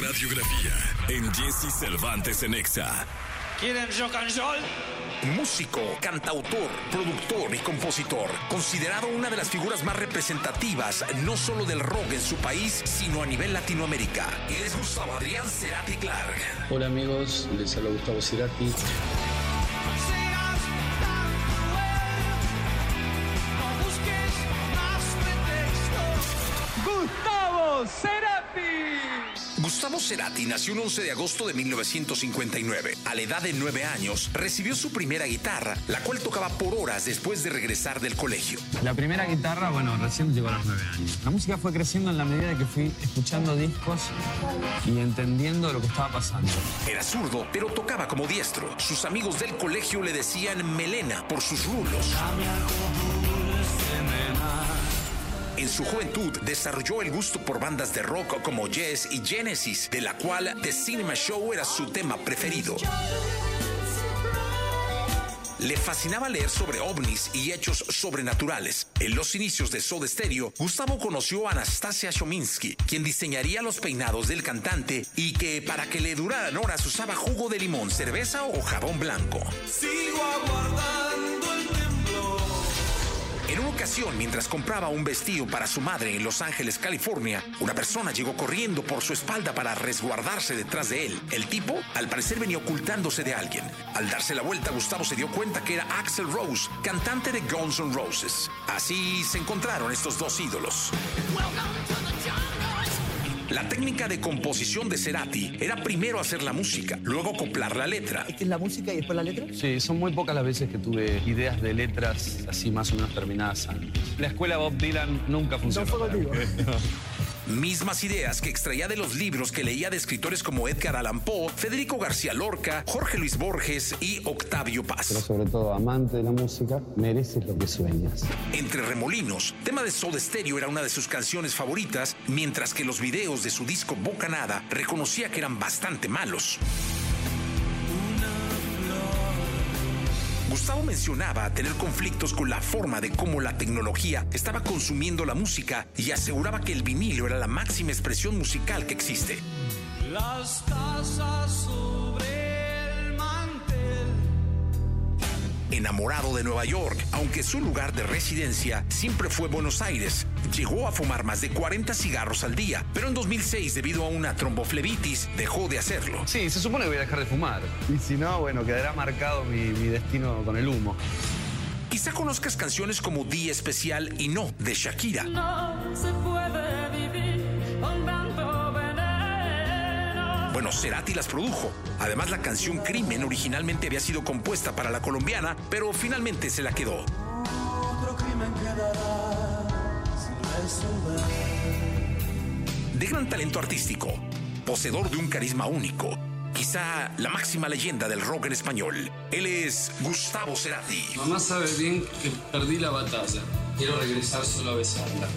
radiografía en Jesse Cervantes en Exa. ¿Quieren rock and roll? Músico, cantautor, productor y compositor, considerado una de las figuras más representativas no solo del rock en su país, sino a nivel Latinoamérica. Él es Gustavo Adrián Cerati Clark. Hola amigos, les habla Gustavo Cerati. Gustavo Cerati. Gustavo Cerati nació el 11 de agosto de 1959. A la edad de nueve años, recibió su primera guitarra, la cual tocaba por horas después de regresar del colegio. La primera guitarra, bueno, recién llegó a los nueve años. La música fue creciendo en la medida que fui escuchando discos y entendiendo lo que estaba pasando. Era zurdo, pero tocaba como diestro. Sus amigos del colegio le decían melena por sus rulos. En su juventud desarrolló el gusto por bandas de rock como Yes y Genesis, de la cual The Cinema Show era su tema preferido. Le fascinaba leer sobre ovnis y hechos sobrenaturales. En los inicios de Soda Stereo, Gustavo conoció a Anastasia Chominsky, quien diseñaría los peinados del cantante y que para que le duraran horas usaba jugo de limón, cerveza o jabón blanco. Sigo aguardando mientras compraba un vestido para su madre en Los Ángeles, California, una persona llegó corriendo por su espalda para resguardarse detrás de él. El tipo, al parecer, venía ocultándose de alguien. Al darse la vuelta, Gustavo se dio cuenta que era Axel Rose, cantante de Guns N' Roses. Así se encontraron estos dos ídolos. La técnica de composición de Cerati era primero hacer la música, luego acoplar la letra. ¿Es la música y después la letra? Sí, son muy pocas las veces que tuve ideas de letras así más o menos terminadas antes. La escuela Bob Dylan nunca funcionó. fue contigo. Mismas ideas que extraía de los libros que leía de escritores como Edgar Allan Poe, Federico García Lorca, Jorge Luis Borges y Octavio Pero Paz. sobre todo, amante de la música, mereces lo que sueñas. Entre Remolinos, tema de Soda Stereo era una de sus canciones favoritas, mientras que los videos de su disco Bocanada reconocía que eran bastante malos. Gustavo mencionaba tener conflictos con la forma de cómo la tecnología estaba consumiendo la música y aseguraba que el vinilo era la máxima expresión musical que existe. Las tazas Enamorado de Nueva York, aunque su lugar de residencia siempre fue Buenos Aires, llegó a fumar más de 40 cigarros al día, pero en 2006, debido a una tromboflebitis, dejó de hacerlo. Sí, se supone que voy a dejar de fumar. Y si no, bueno, quedará marcado mi, mi destino con el humo. Quizá conozcas canciones como Día Especial y No, de Shakira. No se puede Bueno, Cerati las produjo. Además, la canción Crimen originalmente había sido compuesta para la colombiana, pero finalmente se la quedó. Otro crimen quedará sin resolver. De gran talento artístico, poseedor de un carisma único, quizá la máxima leyenda del rock en español. Él es Gustavo Cerati. Mamá sabe bien que perdí la batalla. Quiero regresar solo a besarla.